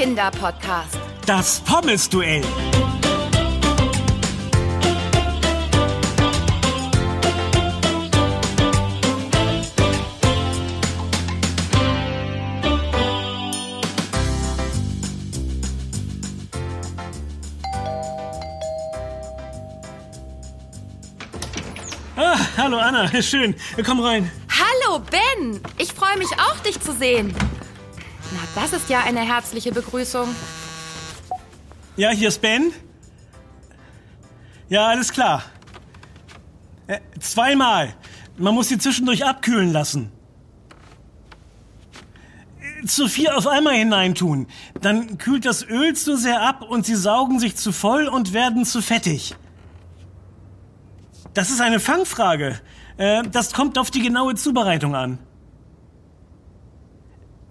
Kinderpodcast. Das Pommes-Duell. Ah, hallo Anna, schön. Komm rein. Hallo Ben, ich freue mich auch, dich zu sehen. Na, das ist ja eine herzliche Begrüßung. Ja, hier ist Ben. Ja, alles klar. Äh, zweimal. Man muss sie zwischendurch abkühlen lassen. Zu viel auf einmal hineintun. Dann kühlt das Öl zu sehr ab und sie saugen sich zu voll und werden zu fettig. Das ist eine Fangfrage. Äh, Das kommt auf die genaue Zubereitung an.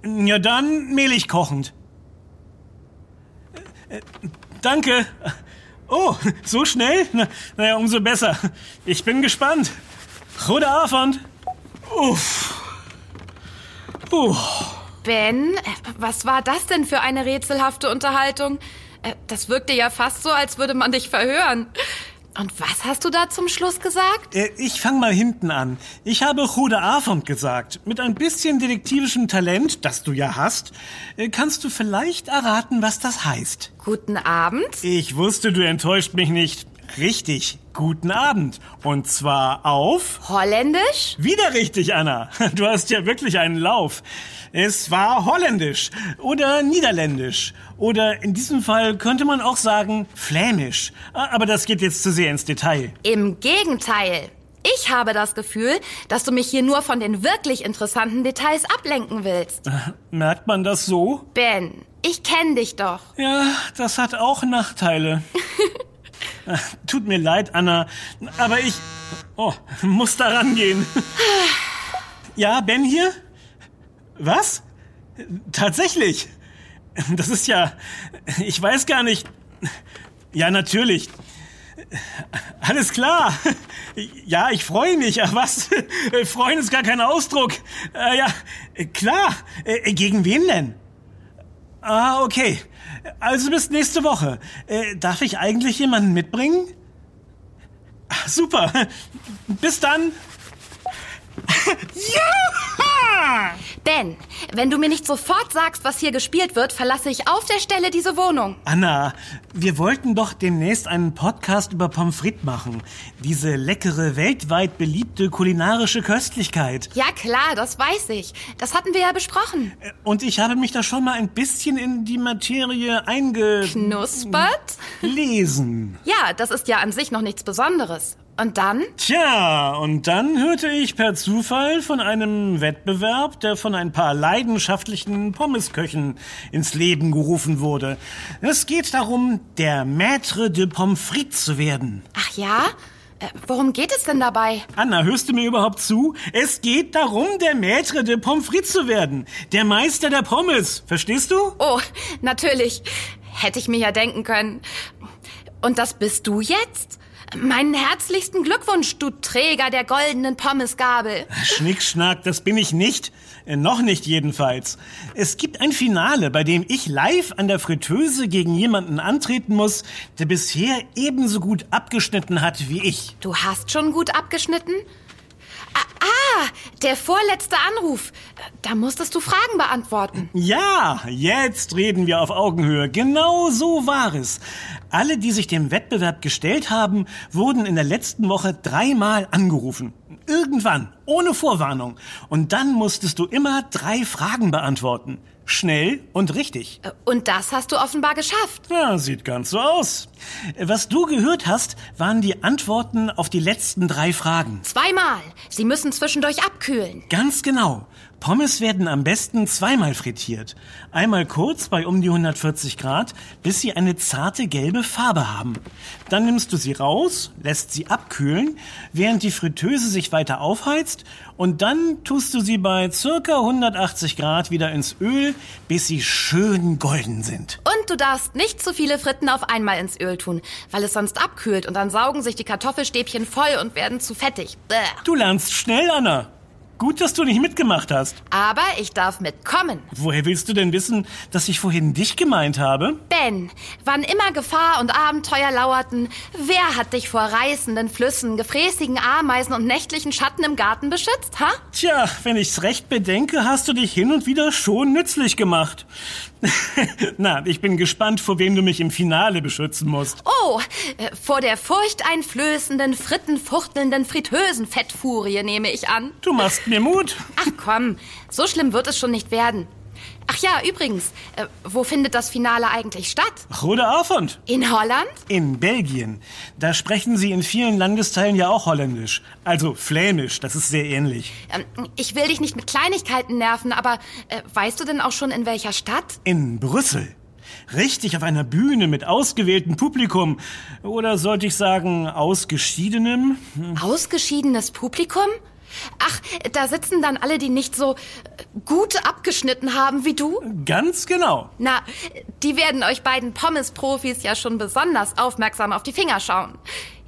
Ja, dann mehlig kochend. Äh, Danke. Oh, so schnell? Na, naja, umso besser. Ich bin gespannt. Gute Abend. Uff. Uh. Ben, äh, was war das denn für eine rätselhafte Unterhaltung? Äh, Das wirkte ja fast so, als würde man dich verhören. Und was hast du da zum Schluss gesagt? Äh, Ich fang mal hinten an. Ich habe Gute Abend gesagt. Mit ein bisschen detektivischem Talent, das du ja hast, äh, kannst du vielleicht erraten, was das heißt. Guten Abend? Ich wusste, du enttäuscht mich nicht. Richtig. Guten Abend. Und zwar auf... Holländisch? Wieder richtig, Anna. Du hast ja wirklich einen Lauf. Es war holländisch oder niederländisch oder in diesem Fall könnte man auch sagen flämisch. Ah, Aber das geht jetzt zu sehr ins Detail. Im Gegenteil. Ich habe das Gefühl, dass du mich hier nur von den wirklich interessanten Details ablenken willst. Merkt man das so? Ben, ich kenne dich doch. Ja, das hat auch Nachteile. Tut mir leid, Anna, aber ich oh, muss da rangehen. Ja, Ben hier? Was? Tatsächlich? Das ist ja, ich weiß gar nicht. Ja, natürlich. Alles klar. Ja, ich freue mich. Ach was? Freuen ist gar kein Ausdruck. Äh, ja, klar. Äh, Gegen wen denn? Ah, okay. Also bis nächste Woche. Äh, darf ich eigentlich jemanden mitbringen? Super. Bis dann. ja! Ben, wenn du mir nicht sofort sagst, was hier gespielt wird, verlasse ich auf der Stelle diese Wohnung. Anna, wir wollten doch demnächst einen Podcast über Pommes frites machen. Diese leckere, weltweit beliebte kulinarische Köstlichkeit. Ja klar, das weiß ich. Das hatten wir ja besprochen. Und ich habe mich da schon mal ein bisschen in die Materie eingelesen. Knuspert? Ja, das ist ja an sich noch nichts Besonderes. Und dann? Tja, und dann hörte ich per Zufall von einem Wettbewerb, der von ein paar leidenschaftlichen Pommesköchen ins Leben gerufen wurde. Es geht darum, der Maître de Pommes frites zu werden. Ach ja? Äh, worum geht es denn dabei? Anna, hörst du mir überhaupt zu? Es geht darum, der Maître de Pommes frites zu werden. Der Meister der Pommes. Verstehst du? Oh, natürlich. Hätte ich mir ja denken können. Und das bist du jetzt? Meinen herzlichsten Glückwunsch, du Träger der goldenen Pommesgabel. Schnickschnack, das bin ich nicht. Äh, noch nicht jedenfalls. Es gibt ein Finale, bei dem ich live an der Fritteuse gegen jemanden antreten muss, der bisher ebenso gut abgeschnitten hat wie ich. Du hast schon gut abgeschnitten? Ah, ah, der vorletzte Anruf. Da musstest du Fragen beantworten. Ja, jetzt reden wir auf Augenhöhe. Genau so war es. Alle, die sich dem Wettbewerb gestellt haben, wurden in der letzten Woche dreimal angerufen. Irgendwann, ohne Vorwarnung. Und dann musstest du immer drei Fragen beantworten. Schnell und richtig. Und das hast du offenbar geschafft. Ja, sieht ganz so aus. Was du gehört hast, waren die Antworten auf die letzten drei Fragen. Zweimal. Sie müssen zwischendurch abkühlen. Ganz genau. Pommes werden am besten zweimal frittiert. Einmal kurz bei um die 140 Grad, bis sie eine zarte gelbe Farbe haben. Dann nimmst du sie raus, lässt sie abkühlen, während die Fritteuse sich weiter aufheizt und dann tust du sie bei circa 180 Grad wieder ins Öl, bis sie schön golden sind. Und du darfst nicht zu viele Fritten auf einmal ins Öl tun, weil es sonst abkühlt und dann saugen sich die Kartoffelstäbchen voll und werden zu fettig. Bäh. Du lernst schnell, Anna. Gut, dass du nicht mitgemacht hast. Aber ich darf mitkommen. Woher willst du denn wissen, dass ich vorhin dich gemeint habe? Ben, wann immer Gefahr und Abenteuer lauerten, wer hat dich vor reißenden Flüssen, gefräßigen Ameisen und nächtlichen Schatten im Garten beschützt, ha? Tja, wenn ich's recht bedenke, hast du dich hin und wieder schon nützlich gemacht. Na, ich bin gespannt, vor wem du mich im Finale beschützen musst. Oh, äh, vor der furchteinflößenden, frittenfuchtelnden, fritösen Fettfurie nehme ich an. Du machst mir Mut. Ach komm, so schlimm wird es schon nicht werden. Ach ja, übrigens, äh, wo findet das Finale eigentlich statt? Rode Avond. In Holland? In Belgien. Da sprechen sie in vielen Landesteilen ja auch Holländisch. Also Flämisch, das ist sehr ähnlich. Ähm, ich will dich nicht mit Kleinigkeiten nerven, aber äh, weißt du denn auch schon in welcher Stadt? In Brüssel. Richtig auf einer Bühne mit ausgewähltem Publikum. Oder sollte ich sagen, ausgeschiedenem? Ausgeschiedenes Publikum? Ach, da sitzen dann alle, die nicht so äh, gut abgeschnitten haben wie du? Ganz genau. Na, die werden euch beiden Pommes-Profis ja schon besonders aufmerksam auf die Finger schauen.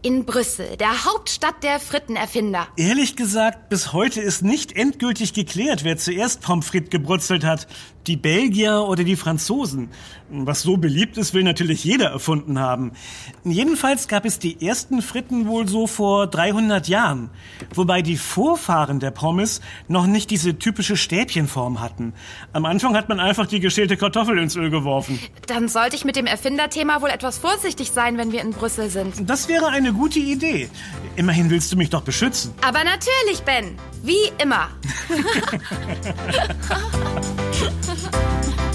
In Brüssel, der Hauptstadt der Frittenerfinder. Ehrlich gesagt, bis heute ist nicht endgültig geklärt, wer zuerst Pommes frites gebrutzelt hat. Die Belgier oder die Franzosen. Was so beliebt ist, will natürlich jeder erfunden haben. Jedenfalls gab es die ersten Fritten wohl so vor 300 Jahren. Wobei die Vorfahren der Pommes noch nicht diese typische Stäbchenform hatten. Am Anfang hat man einfach die geschälte Kartoffel ins Öl geworfen. Dann sollte ich mit dem Erfinderthema wohl etwas vorsichtig sein, wenn wir in Brüssel sind. Das wäre eine gute Idee. Immerhin willst du mich doch beschützen. Aber natürlich, Ben. Wie immer.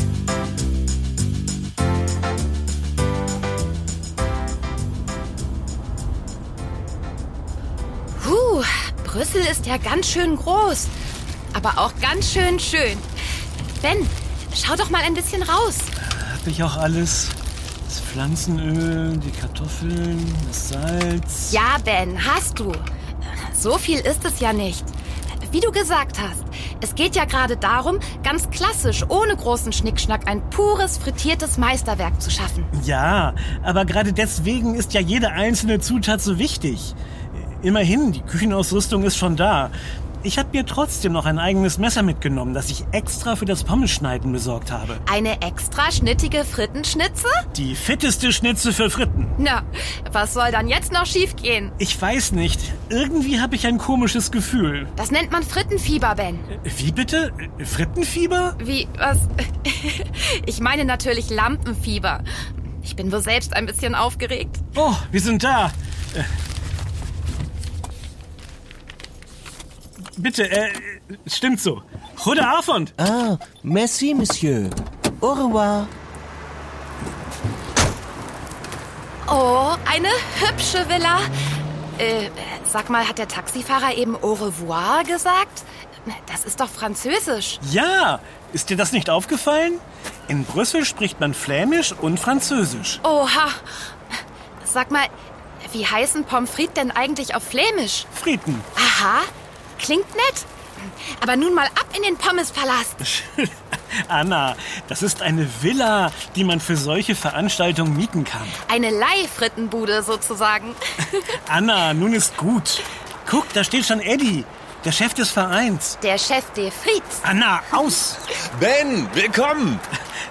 Brüssel ist ja ganz schön groß. Aber auch ganz schön schön. Ben, schau doch mal ein bisschen raus. Hab ich auch alles? Das Pflanzenöl, die Kartoffeln, das Salz. Ja, Ben, hast du. So viel ist es ja nicht. Wie du gesagt hast, es geht ja gerade darum, ganz klassisch, ohne großen Schnickschnack, ein pures, frittiertes Meisterwerk zu schaffen. Ja, aber gerade deswegen ist ja jede einzelne Zutat so wichtig. Immerhin, die Küchenausrüstung ist schon da. Ich habe mir trotzdem noch ein eigenes Messer mitgenommen, das ich extra für das Pommeschneiden besorgt habe. Eine extra schnittige Frittenschnitze? Die fitteste Schnitze für Fritten. Na, was soll dann jetzt noch schiefgehen? Ich weiß nicht. Irgendwie habe ich ein komisches Gefühl. Das nennt man Frittenfieber, Ben. Wie bitte? Frittenfieber? Wie, was? Ich meine natürlich Lampenfieber. Ich bin wohl selbst ein bisschen aufgeregt. Oh, wir sind da. Bitte, äh, stimmt so. Gute Avond. Ah, merci, Monsieur. Au revoir. Oh, eine hübsche Villa. Äh, sag mal, hat der Taxifahrer eben au revoir gesagt? Das ist doch französisch. Ja, ist dir das nicht aufgefallen? In Brüssel spricht man Flämisch und Französisch. Oha. Sag mal, wie heißen Pommes frites denn eigentlich auf Flämisch? Frieden. Aha, klingt nett. Aber nun mal ab in den Pommespalast. Anna, das ist eine Villa, die man für solche Veranstaltungen mieten kann. Eine Leihfrittenbude sozusagen. Anna, nun ist gut. Guck, da steht schon Eddie, der Chef des Vereins. Der Chef de Frites. Anna, aus! Ben, willkommen!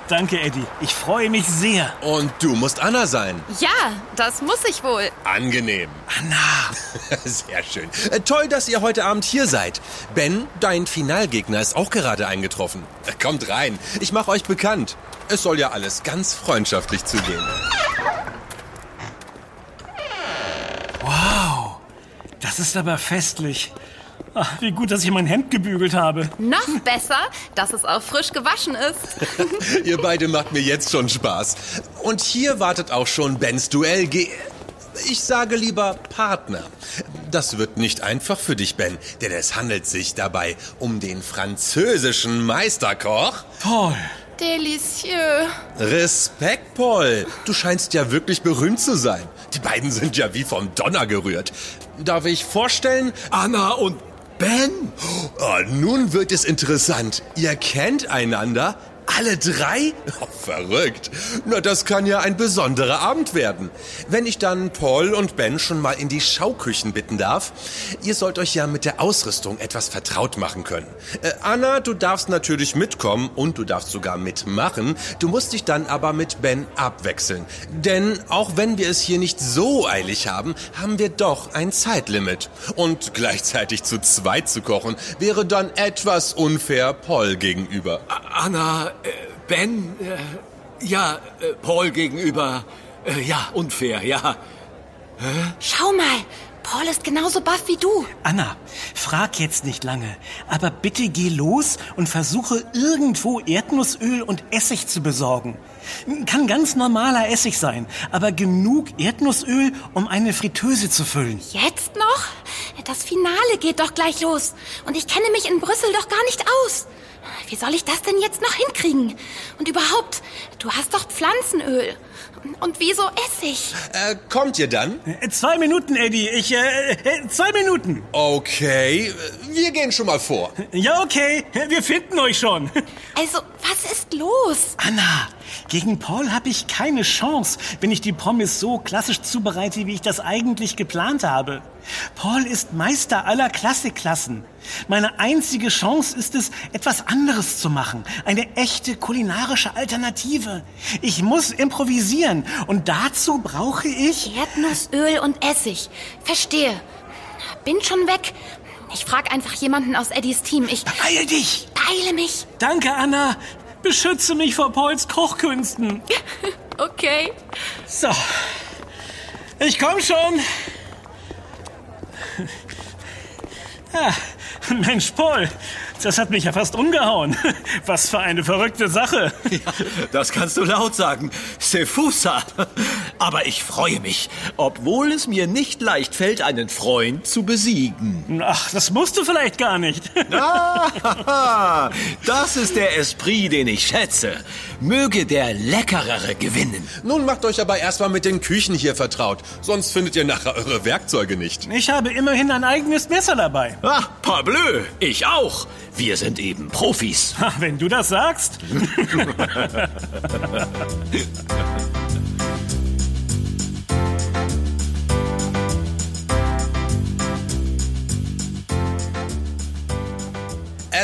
Danke, Eddie. Ich freue mich sehr. Und du musst Anna sein. Ja, das muss ich wohl. Angenehm. Anna! Sehr schön. Äh, Toll, dass ihr heute Abend hier seid. Ben, dein Finalgegner ist auch gerade eingetroffen. Äh, Kommt rein. Ich mache euch bekannt. Es soll ja alles ganz freundschaftlich zugehen. Wow, das ist aber festlich. Ach, wie gut, dass ich mein Hemd gebügelt habe. Noch besser, dass es auch frisch gewaschen ist. ihr beide macht mir jetzt schon Spaß. Und hier wartet auch schon Bens Duell. Ge ich sage lieber Partner. Das wird nicht einfach für dich, Ben, denn es handelt sich dabei um den französischen Meisterkoch. Paul. Delicieux. Respekt, Paul. Du scheinst ja wirklich berühmt zu sein. Die beiden sind ja wie vom Donner gerührt. Darf ich vorstellen? Anna und Ben? Oh, nun wird es interessant. Ihr kennt einander? Alle drei? Oh, verrückt. Na, das kann ja ein besonderer Abend werden. Wenn ich dann Paul und Ben schon mal in die Schauküchen bitten darf. Ihr sollt euch ja mit der Ausrüstung etwas vertraut machen können. Äh, Anna, du darfst natürlich mitkommen und du darfst sogar mitmachen. Du musst dich dann aber mit Ben abwechseln. Denn auch wenn wir es hier nicht so eilig haben, haben wir doch ein Zeitlimit. Und gleichzeitig zu zweit zu kochen, wäre dann etwas unfair Paul gegenüber. Anna, äh, Ben, äh, ja, äh, Paul gegenüber, äh, ja, unfair, ja. Schau mal, Paul ist genauso baff wie du. Anna, frag jetzt nicht lange, aber bitte geh los und versuche irgendwo Erdnussöl und Essig zu besorgen. Kann ganz normaler Essig sein, aber genug Erdnussöl, um eine Fritteuse zu füllen. Jetzt noch? Das Finale geht doch gleich los. Und ich kenne mich in Brüssel doch gar nicht aus. Wie soll ich das denn jetzt noch hinkriegen? Und überhaupt, du hast doch Pflanzenöl. Und wieso Essig? Äh, kommt ihr dann? Äh, Zwei Minuten, Eddie. Ich, äh, äh, zwei Minuten. Okay, wir gehen schon mal vor. Ja, okay. Wir finden euch schon. Also, was ist los? Anna, gegen Paul habe ich keine Chance, wenn ich die Pommes so klassisch zubereite, wie ich das eigentlich geplant habe. Paul ist Meister aller Klassikklassen. Meine einzige Chance ist es, etwas anderes zu machen. Eine echte kulinarische Alternative. Ich muss improvisieren und dazu brauche ich... Erdnussöl und Essig. Verstehe. Bin schon weg. Ich frag einfach jemanden aus Eddies Team. Ich Beeil dich! Beeile mich. Danke, Anna. Beschütze mich vor Pauls Kochkünsten. Okay. So. Ich komm schon. Ah, Mensch, Paul, das hat mich ja fast umgehauen. Was für eine verrückte Sache. Ja, das kannst du laut sagen. Sefusa. Aber ich freue mich, obwohl es mir nicht leicht fällt, einen Freund zu besiegen. Ach, das musst du vielleicht gar nicht. Ah, das ist der Esprit, den ich schätze. Möge der Leckerere gewinnen. Nun macht euch aber erstmal mit den Küchen hier vertraut, sonst findet ihr nachher eure Werkzeuge nicht. Ich habe immerhin ein eigenes Messer dabei. Ah, parbleu, ich auch. Wir sind eben Profis. Ha, Wenn du das sagst.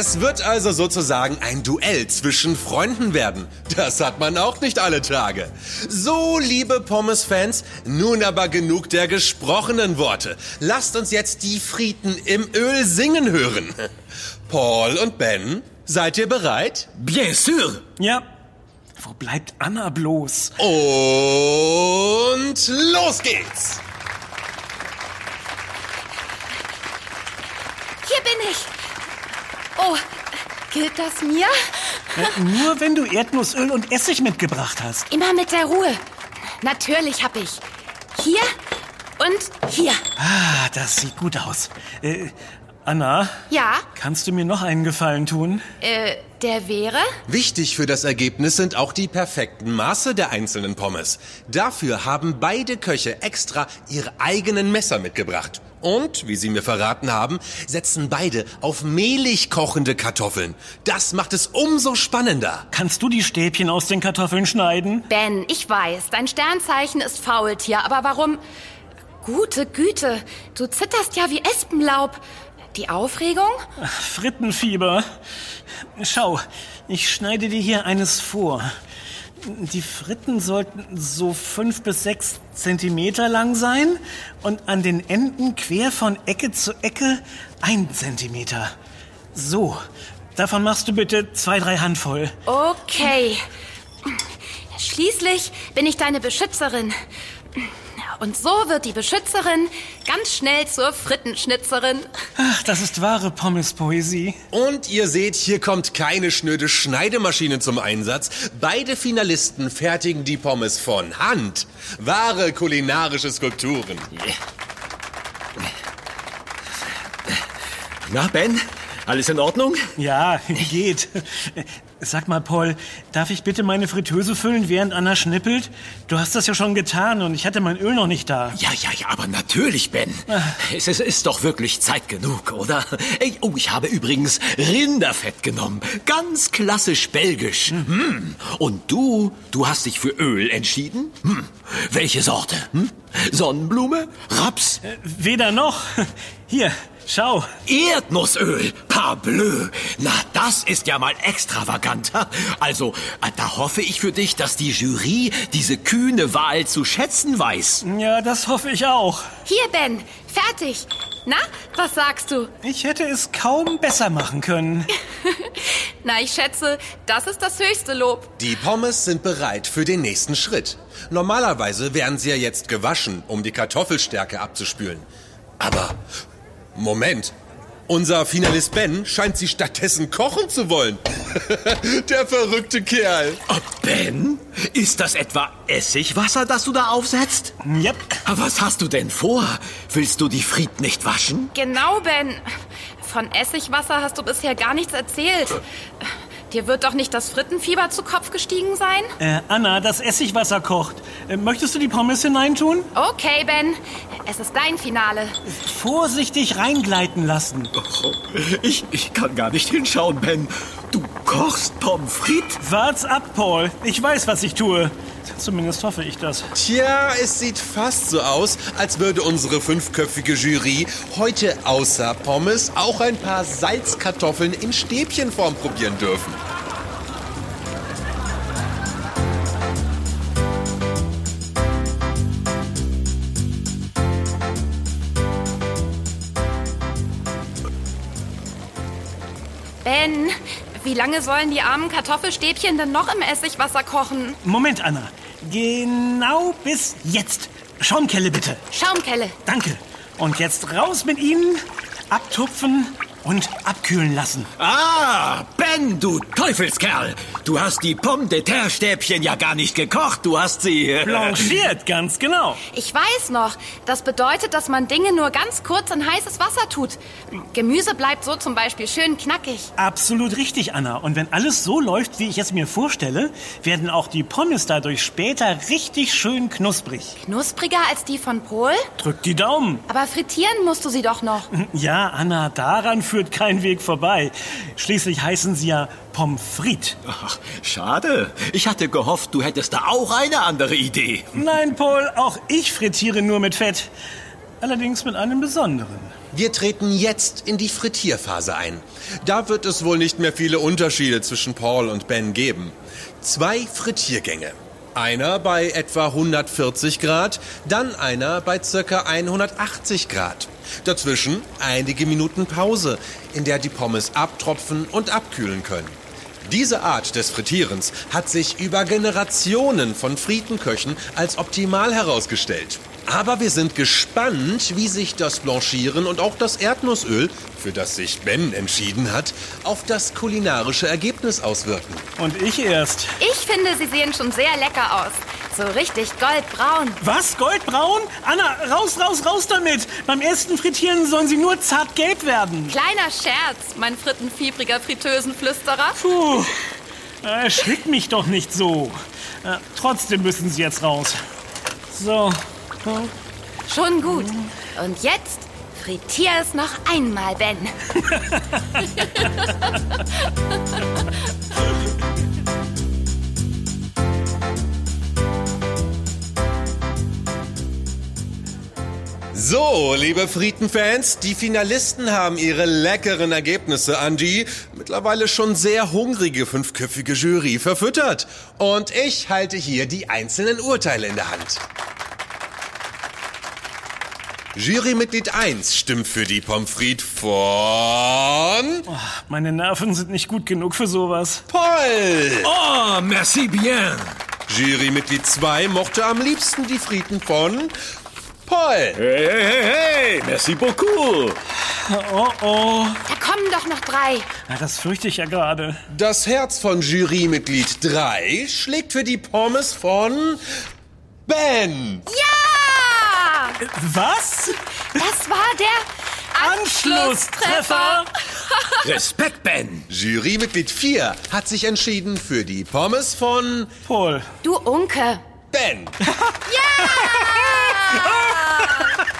Es wird also sozusagen ein Duell zwischen Freunden werden. Das hat man auch nicht alle Tage. So, liebe Pommes-Fans, nun aber genug der gesprochenen Worte. Lasst uns jetzt die Frieden im Öl singen hören. Paul und Ben, seid ihr bereit? Bien sûr. Ja. Wo bleibt Anna bloß? Und los geht's! Hier bin ich. Oh, gilt das mir? Äh, Nur wenn du Erdnussöl und Essig mitgebracht hast. Immer mit der Ruhe. Natürlich hab ich. Hier und hier. Ah, das sieht gut aus. Äh, Anna, Ja, kannst du mir noch einen Gefallen tun? äh, der wäre? Wichtig für das Ergebnis sind auch die perfekten Maße der einzelnen Pommes. Dafür haben beide Köche extra ihre eigenen Messer mitgebracht. Und, wie sie mir verraten haben, setzen beide auf mehlig kochende Kartoffeln. Das macht es umso spannender. Kannst du die Stäbchen aus den Kartoffeln schneiden? Ben, ich weiß, dein Sternzeichen ist Faultier, aber warum? Gute Güte, du zitterst ja wie Espenlaub. Die Aufregung? Frittenfieber. Schau, ich schneide dir hier eines vor. Die Fritten sollten so fünf bis sechs Zentimeter lang sein und an den Enden quer von Ecke zu Ecke ein Zentimeter. So, davon machst du bitte zwei, drei Handvoll. Okay. Schließlich bin ich deine Beschützerin. Und so wird die Beschützerin ganz schnell zur Frittenschnitzerin. Ach, das ist wahre Pommespoesie. Und ihr seht, hier kommt keine schnöde Schneidemaschine zum Einsatz. Beide Finalisten fertigen die Pommes von Hand. Wahre kulinarische Skulpturen. Na, Ben, alles in Ordnung? Ja, geht. Sag mal, Paul, darf ich bitte meine Fritteuse füllen, während Anna schnippelt? Du hast das ja schon getan und ich hatte mein Öl noch nicht da. Ja, ja, ja, aber natürlich, Ben. Es, es ist doch wirklich Zeit genug, oder? Oh, ich habe übrigens Rinderfett genommen. Ganz klassisch belgisch. Hm. Und du, du hast dich für Öl entschieden? Hm. Welche Sorte? Hm? Sonnenblume? Raps? Weder noch. Hier, schau. Erdnussöl, parbleu. Na, das ist ja mal extravagant. Also, äh, da hoffe ich für dich, dass die Jury diese kühne Wahl zu schätzen weiß. Ja, das hoffe ich auch. Hier, Ben, fertig. Na, was sagst du? Ich hätte es kaum besser machen können. Na, ich schätze, das ist das höchste Lob. Die Pommes sind bereit für den nächsten Schritt. Normalerweise wären sie ja jetzt gewaschen, um die Kartoffelstärke abzuspülen. Aber, Moment. Unser Finalist Ben scheint sie stattdessen kochen zu wollen. Der verrückte Kerl. Oh, ben, ist das etwa Essigwasser, das du da aufsetzt? Yep. Was hast du denn vor? Willst du die Fried nicht waschen? Genau, Ben. Von Essigwasser hast du bisher gar nichts erzählt. Dir wird doch nicht das Frittenfieber zu Kopf gestiegen sein? Äh, Anna, das Essigwasser kocht. Äh, möchtest du die Pommes hineintun? Okay, Ben. Es ist dein Finale. Vorsichtig reingleiten lassen. Oh, ich, ich kann gar nicht hinschauen, Ben. Du kochst Pommes frites? Wart's ab, Paul. Ich weiß, was ich tue. Zumindest hoffe ich das. Tja, es sieht fast so aus, als würde unsere fünfköpfige Jury heute außer Pommes auch ein paar Salzkartoffeln in Stäbchenform probieren dürfen. Ben, wie lange sollen die armen Kartoffelstäbchen denn noch im Essigwasser kochen? Moment, Anna. Genau bis jetzt. Schaumkelle bitte. Schaumkelle. Danke. Und jetzt raus mit Ihnen, abtupfen und abkühlen lassen. Ah, Ben, du Teufelskerl. Du hast die Pomme de terre Stäbchen ja gar nicht gekocht. Du hast sie... äh, Blanchiert, ganz genau. Ich weiß noch. Das bedeutet, dass man Dinge nur ganz kurz in heißes Wasser tut. Gemüse bleibt so zum Beispiel schön knackig. Absolut richtig, Anna. Und wenn alles so läuft, wie ich es mir vorstelle, werden auch die Pommes dadurch später richtig schön knusprig. Knuspriger als die von Pol? Drück die Daumen. Aber frittieren musst du sie doch noch. Ja, Anna, daran führt kein Weg vorbei. Schließlich heißen sie ja Pommes frites. Ach, schade. Ich hatte gehofft, du hättest da auch eine andere Idee. Nein, Paul, auch ich frittiere nur mit Fett. Allerdings mit einem besonderen. Wir treten jetzt in die Frittierphase ein. Da wird es wohl nicht mehr viele Unterschiede zwischen Paul und Ben geben. Zwei Frittiergänge. Einer bei etwa 140 Grad, dann einer bei circa 180 Grad. Dazwischen einige Minuten Pause, in der die Pommes abtropfen und abkühlen können. Diese Art des Frittierens hat sich über Generationen von Friedenköchen als optimal herausgestellt. Aber wir sind gespannt, wie sich das Blanchieren und auch das Erdnussöl, für das sich Ben entschieden hat, auf das kulinarische Ergebnis auswirken. Und ich erst. Ich finde, sie sehen schon sehr lecker aus. So richtig goldbraun. Was? Goldbraun? Anna, raus, raus, raus damit! Beim ersten Frittieren sollen sie nur zart gelb werden. Kleiner Scherz, mein frittenfiebriger Fritteusenflüsterer. Puh, erschrick mich doch nicht so. Äh, trotzdem müssen sie jetzt raus. So. Schon gut. Und jetzt frittier es noch einmal, Ben. So, liebe Friedenfans, die Finalisten haben ihre leckeren Ergebnisse an die mittlerweile schon sehr hungrige fünfköpfige Jury verfüttert. Und ich halte hier die einzelnen Urteile in der Hand. Jurymitglied 1 stimmt für die Pommes frites von Meine Nerven sind nicht gut genug für sowas. Paul. Oh, merci bien. Jurymitglied 2 mochte am liebsten die Frieden von Paul. Hey, hey, hey, hey, merci beaucoup. Oh oh. Da kommen doch noch drei. Na, das fürchte ich ja gerade. Das Herz von Jurymitglied 3 schlägt für die Pommes von Ben. Ja! Was? Das war der Anschlusstreffer. Respekt, Ben. Jurymitglied 4 hat sich entschieden für die Pommes von Paul. Du Unke. Ben.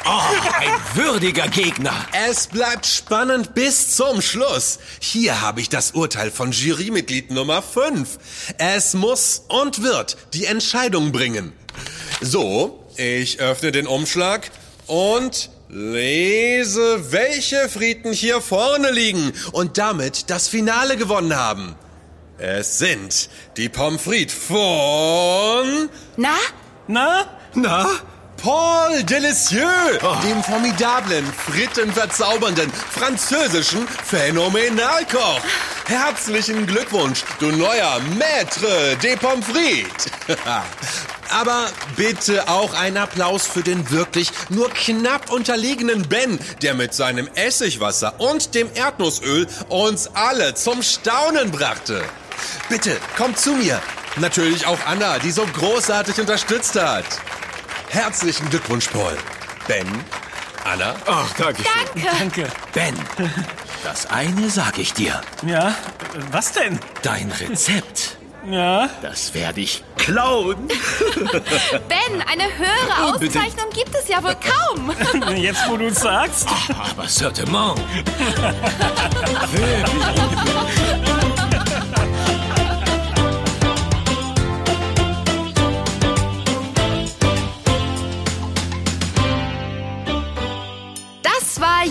Ein würdiger Gegner. Es bleibt spannend bis zum Schluss. Hier habe ich das Urteil von Jurymitglied Nummer 5. Es muss und wird die Entscheidung bringen. So, ich öffne den Umschlag und lese, welche Frieden hier vorne liegen und damit das Finale gewonnen haben. Es sind die Pommes frites von Na? Na? Na? Paul Delicieux, dem formidablen, frittenverzaubernden, französischen Phänomenalkoch. Herzlichen Glückwunsch, du neuer Maître des Pommes frites. Aber bitte auch einen Applaus für den wirklich nur knapp unterlegenen Ben, der mit seinem Essigwasser und dem Erdnussöl uns alle zum Staunen brachte. Bitte, kommt zu mir. Natürlich auch Anna, die so großartig unterstützt hat. Herzlichen Glückwunsch, Paul. Ben, Anna, Ach, danke schön. Danke. Danke. Ben, das eine sage ich dir. Ja, was denn? Dein Rezept, Ja, das werde ich klauen. Ben, eine höhere. Auszeichnung gibt es ja wohl kaum. jetzt wo du sagst. Aber certainement.